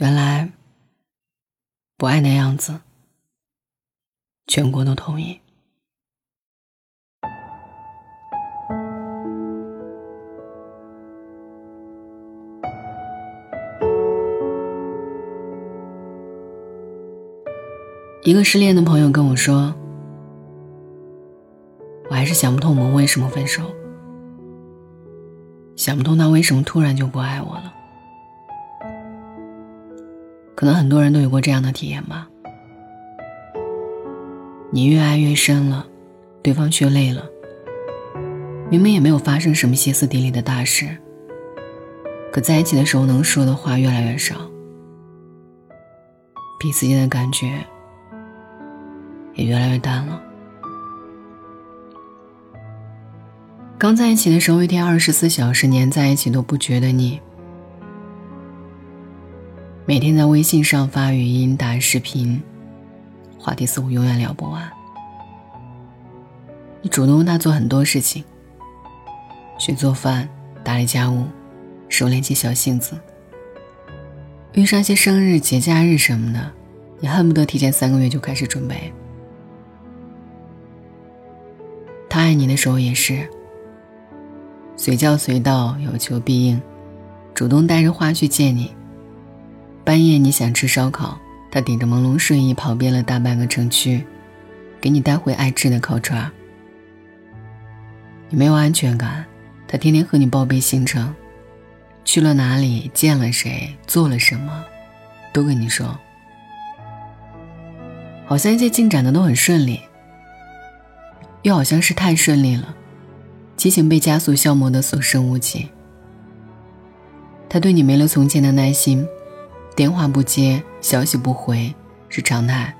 原来，不爱的样子，全国都同意。一个失恋的朋友跟我说：“我还是想不通我们为什么分手，想不通他为什么突然就不爱我了。可能很多人都有过这样的体验吧。你越爱越深了，对方却累了。明明也没有发生什么歇斯底里的大事，可在一起的时候能说的话越来越少，彼此间的感觉。”也越来越淡了。刚在一起的时候，一天二十四小时黏在一起都不觉得腻。每天在微信上发语音、打视频，话题似乎永远聊不完。你主动为他做很多事情，学做饭、打理家务、收敛起小性子。遇上些生日、节假日什么的，你恨不得提前三个月就开始准备。他爱你的时候也是，随叫随到，有求必应，主动带着花去见你。半夜你想吃烧烤，他顶着朦胧睡意跑遍了大半个城区，给你带回爱吃的烤串。你没有安全感，他天天和你报备行程，去了哪里，见了谁，做了什么，都跟你说，好像一切进展的都很顺利。又好像是太顺利了，激情被加速消磨的所剩无几。他对你没了从前的耐心，电话不接，消息不回是常态。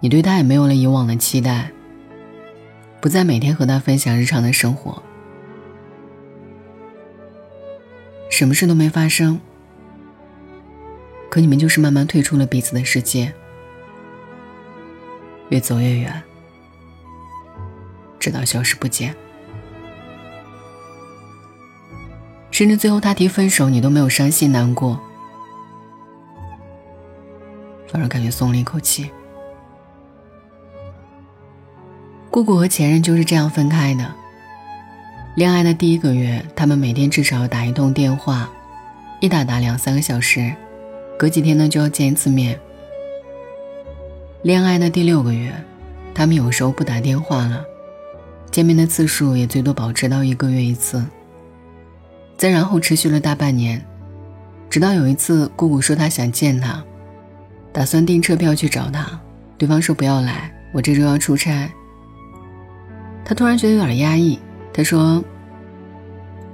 你对他也没有了以往的期待，不再每天和他分享日常的生活，什么事都没发生。可你们就是慢慢退出了彼此的世界，越走越远。直到消失不见，甚至最后他提分手，你都没有伤心难过，反而感觉松了一口气。姑姑和前任就是这样分开的。恋爱的第一个月，他们每天至少要打一通电话，一打打两三个小时，隔几天呢就要见一次面。恋爱的第六个月，他们有时候不打电话了。见面的次数也最多保持到一个月一次。再然后持续了大半年，直到有一次姑姑说她想见他，打算订车票去找他，对方说不要来，我这周要出差。他突然觉得有点压抑，他说：“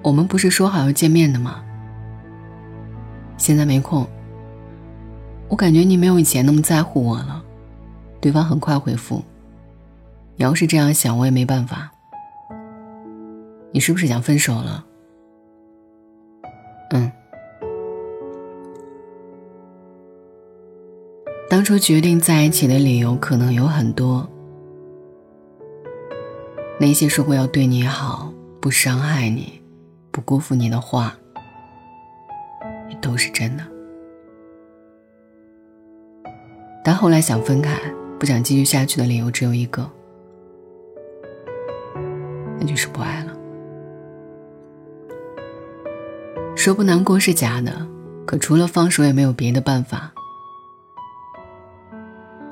我们不是说好要见面的吗？现在没空。我感觉你没有以前那么在乎我了。”对方很快回复。你要是这样想，我也没办法。你是不是想分手了？当初决定在一起的理由可能有很多，那些说过要对你好、不伤害你、不辜负你的话，也都是真的。但后来想分开、不想继续下去的理由只有一个。那就是不爱了。说不难过是假的，可除了放手也没有别的办法。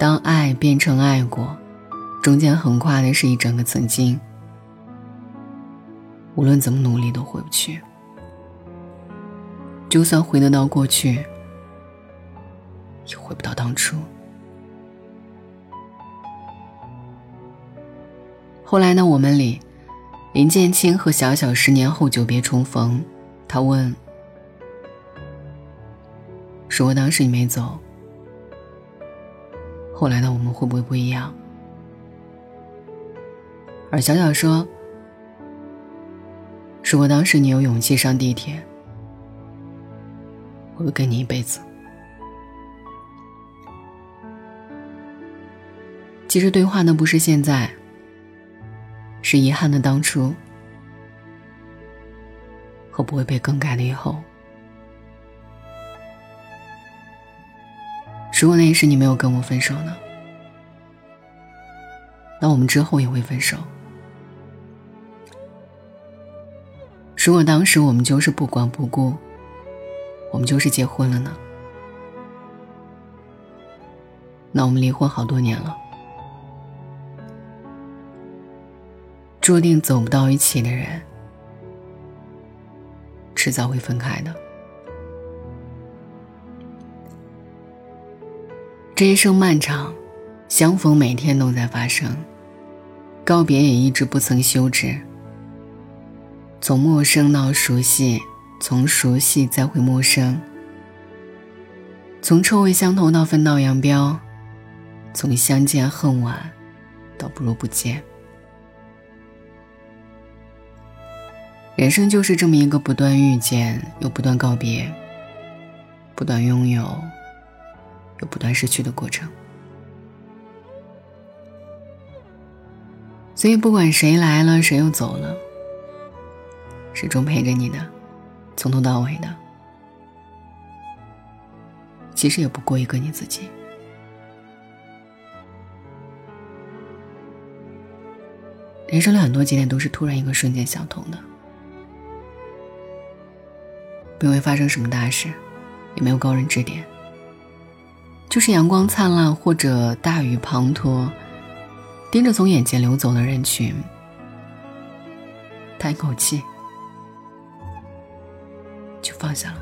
当爱变成爱过，中间横跨的是一整个曾经，无论怎么努力都回不去。就算回得到过去，也回不到当初。后来呢？我们里。林建清和小小十年后久别重逢，他问：“如果当时你没走，后来的我们会不会不一样？”而小小说：“如果当时你有勇气上地铁，我会跟你一辈子。”其实对话的不是现在。是遗憾的当初，和不会被更改的以后。如果那时你没有跟我分手呢？那我们之后也会分手。如果当时我们就是不管不顾，我们就是结婚了呢？那我们离婚好多年了，注定走不到一起的人，迟早会分开的。这一生漫长，相逢每天都在发生，告别也一直不曾休止。从陌生到熟悉，从熟悉再回陌生，从臭味相投到分道扬镳，从相见恨晚到不如不见。人生就是这么一个不断遇见又不断告别，不断拥有有不断失去的过程。所以，不管谁来了，谁又走了。始终陪着你的，从头到尾的，其实也不过一个你自己。人生的很多节点都是突然一个瞬间相同的，并未发生什么大事，也没有高人指点，就是阳光灿烂或者大雨滂沱，盯着从眼前流走的人群，叹一口气。就放下了，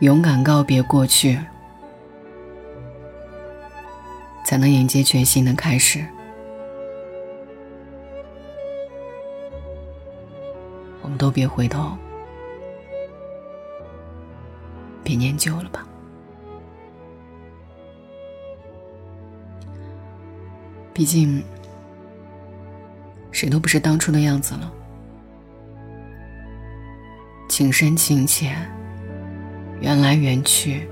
勇敢告别过去，才能迎接全新的开始。我们都别回头，别念旧了吧，毕竟。谁都不是当初的样子了，情深情浅，缘来缘去，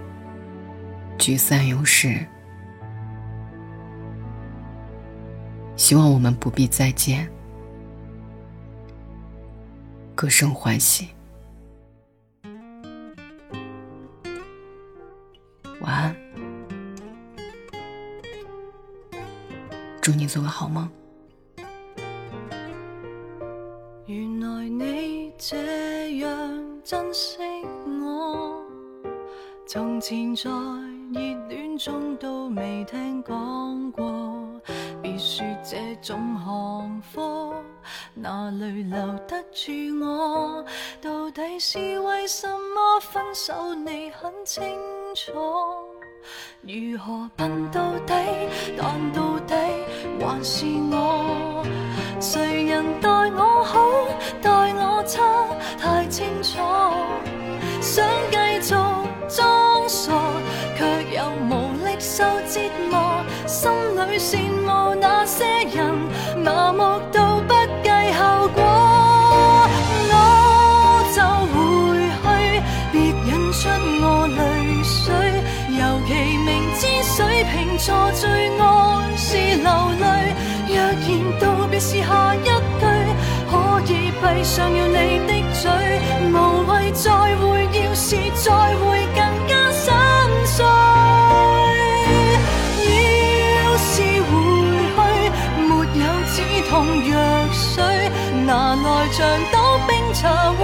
聚散有时。希望我们不必再见，各生欢喜。晚安，祝你做个好梦。原来你这样珍惜我，从前在热恋中都未听讲过。别说这种行货，哪里留得住我？到底是为什么分手？你很清楚。如何笨到底？但到底还是我。谁人待我好，待我差，太清楚。想继续装傻，错最爱是流泪。若然道别是下一句，可以闭上了你的嘴，无谓再会，要是再会更加心碎。要是回去，没有止痛药水，拿来像倒冰茶换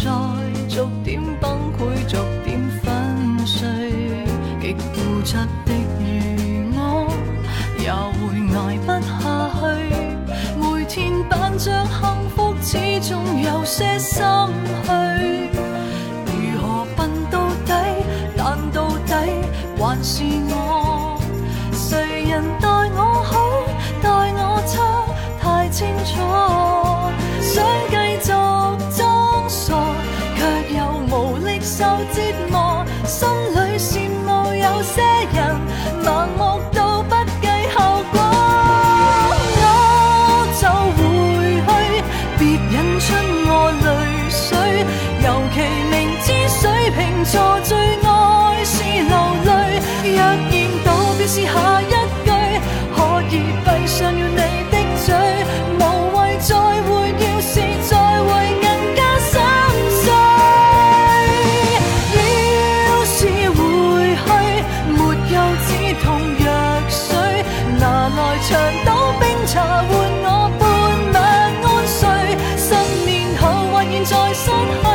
再逐点崩溃逐点粉碎极固执的如我也会挨不下去每天扮着幸福始终有些心虚心里羡慕有些人盲目在失去。